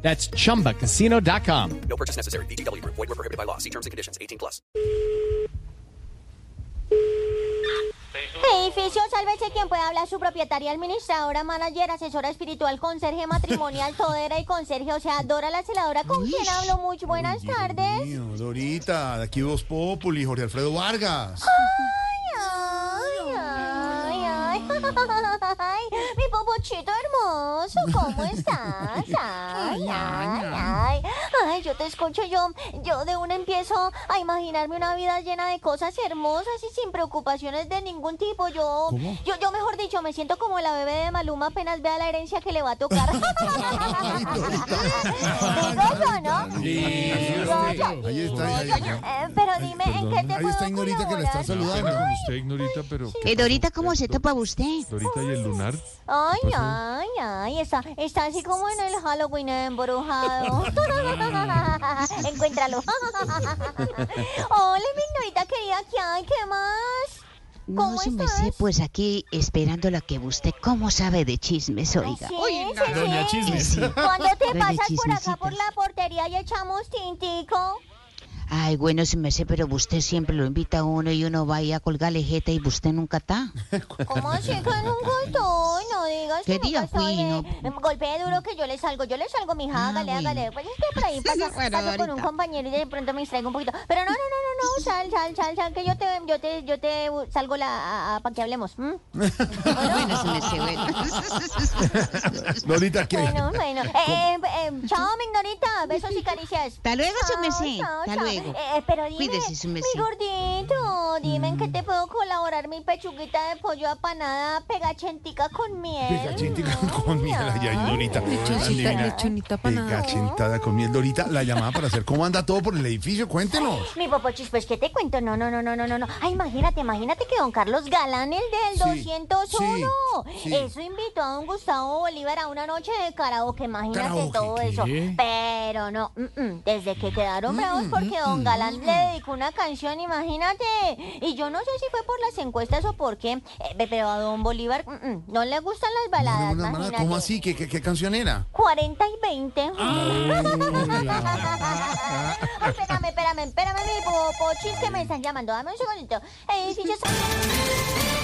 That's chumbacasino.com. No purchase necessary. BGW. Void were prohibited by law. See terms and conditions. 18 plus. Edificio, sálvese quien pueda hablar, su propietaria, administradora, manager, asesora espiritual, conserje matrimonial, todera y conserje, o sea, Dora la celadora, ¿con quién hablo? Muy buenas tardes. Mío, Dorita, de aquí Voz Populi, Jorge Alfredo Vargas. Ay, ay, ay, ay, mi popochito hermoso, ¿cómo estás? Ay, ay, ay, ay, yo te escucho, yo, yo de una empiezo a imaginarme una vida llena de cosas hermosas y sin preocupaciones de ningún tipo. Yo, yo, yo mejor dicho, me siento como la bebé de Maluma apenas vea la herencia que le va a tocar. ¿no? Ahí está. Eh, Pero dime, ¿en qué te ahí puedo está Ignorita que le está colaborar? saludando. con usted, Ignorita, pero Eh, Dorita, ¿cómo se tapa usted? Dorita y el lunar. Ay, ay, ay, está, está así como en el Halloween embrujado. Encuéntralo. Hola, mi ignorita querida, ¿qué hay? ¿Qué más? No, ¿Cómo su estás? merced, pues aquí esperando la que usted, ¿cómo sabe de chismes, ¿Sí? oiga? ¿Sí? ¿Sí? Sí. Cuando te Doña pasas por acá por la portería y echamos tintico. Ay, bueno, su merced, pero usted siempre lo invita a uno y uno va ahí a colgarle jeta y usted nunca está. ¿Cómo así que nunca estoy? No digas ¿Qué que nunca día estoy. fui? No. Golpee duro que yo le salgo. Yo le salgo, mija, Ah, hágale, bueno. hágale. Pues es que por ahí pasa, Bueno, paso con un compañero y de pronto me distraigo un poquito. Pero no, no, no, no, no, sal, sal, sal, sal, que yo te, yo te, yo te salgo la, para que hablemos. bueno, su merced, bueno. Dorita, ¿qué? Bueno, bueno. Eh, eh, eh, chao, mi ignorita. Besos y caricias. Hasta luego, su merced. Hasta luego. Eh, pero dime, Cuídese, su merced. mi gordito, dime en qué te puedo colaborar mi pechuguita de pollo apanada pegachentica con miel. Pegachentica con miel, ay, ay, Dorita. Lechoncita, Adivina. lechonita panada. Pegachentada con miel. Dorita, la llamada para hacer cómo anda todo por el edificio, cuéntenos. Mi popochis, pues, ¿qué te cuento? No, no, no, no, no, no, no. Ay, imagínate, imagínate que don Carlos Galán, el del Sí, 201, sí, sí. eso invitó a don Gustavo Bolívar a una noche de karaoke, imagínate ¿Karaoke todo qué? eso. Pero no, mm, mm, desde que quedaron bravos porque don Galán le dedicó una canción, imagínate. Y yo no sé si fue por las encuestas o por qué, eh, pero a don Bolívar mm, mm, no le gustan las baladas, No, no, no, imagínate. ¿Cómo así? ¿Qué, qué, qué canción era? 40 y 20. Ay, espérame, espérame, espérame, mi popochis que me están llamando. Dame un segundito. Edificio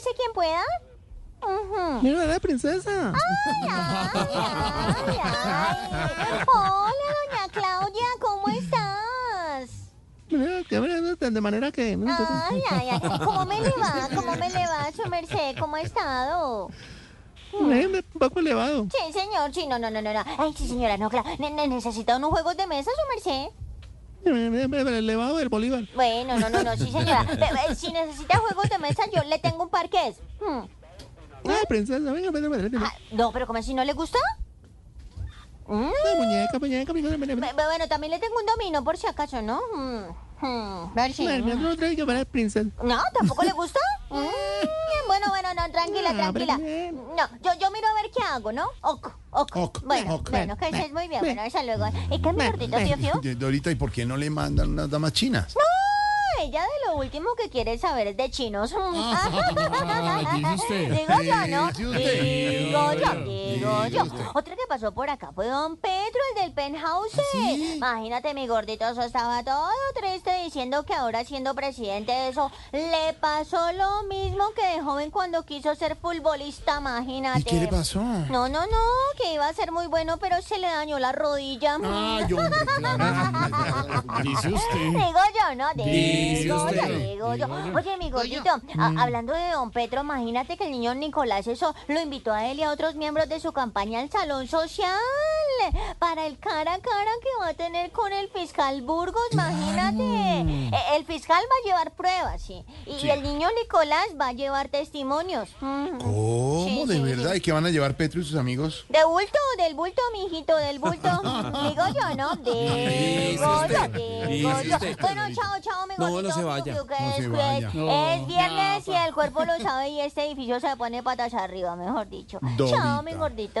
Sálvese quien pueda. Ujú. Mira la princesa. Ay, ay, ay. Hola, doña Claudia, ¿cómo estás? De manera que. Ay, ay, ay. ¿Cómo me le va? ¿Cómo me le va, su merced? ¿Cómo ha estado? Un poco elevado. Sí, señor, sí, no, no, no, no. no. Ay, sí, señora, no, claro. Ne- ne- ¿Necesita unos juegos de mesa, su merced? Elevado del Bolívar. Bueno, no, no, no, sí, señora. Ve, Si necesita juegos de mesa, yo le tengo un parqués. Hmm. Ay, princesa, venga, venga, venga. venga. Ah, no, pero como si no le gusta. Mm. Ay, muñeca, muñeca, muñeca. Ve- Bueno, también le tengo un domino por si acaso, ¿no? Hmm. Hmm. Ver si-. No, ¿tampoco le gusta? Mm, Bueno, bueno, no, tranquila, Ah, tranquila. No, yo, yo miro a ver qué hago, ¿no? Ok, ok. Ok, Bueno, ok. bueno, que estés muy bien. Bueno, hasta luego. ¿Y qué, mi gordito, tío, Fio? Dorita, ¿y por qué no le mandan unas damas chinas? Ella de lo último que quiere saber es de chinos. usted. Digo yo, ¿no? Digo yo, digo yo. Otra que pasó por acá fue don Pedro. El del penthouse. sí? Imagínate, mi gordito, eso estaba todo triste diciendo que ahora siendo presidente eso le pasó lo mismo que de joven cuando quiso ser futbolista, imagínate. ¿Y qué le pasó? No, no, no, que iba a ser muy bueno, pero se le dañó la rodilla. Ay, hombre, claro. Dice usted. Digo yo, ¿no? Dice Digo yo, usted. digo yo. Oye, mi gordito, a- hablando de don Petro, imagínate que el niño Nicolás eso lo invitó a él y a otros miembros de su campaña al salón social para el cara a cara que va a tener con el fiscal Burgos, imagínate. E- El fiscal va a llevar pruebas, sí. Y el niño Nicolás va a llevar testimonios. ¿Cómo? Sí, ¿De sí, verdad? sí. ¿Y qué van a llevar Petro y sus amigos? De bulto, del bulto, mijito, del bulto. Digo yo, ¿no? Digo yo, digo yo. Bueno, chao, chao, mi No, gordito. no se vaya. Fiu, fiu, que No se es vaya. jueves. Es viernes y el cuerpo lo sabe y este edificio se pone patas arriba, mejor dicho. Chao, mi gordito.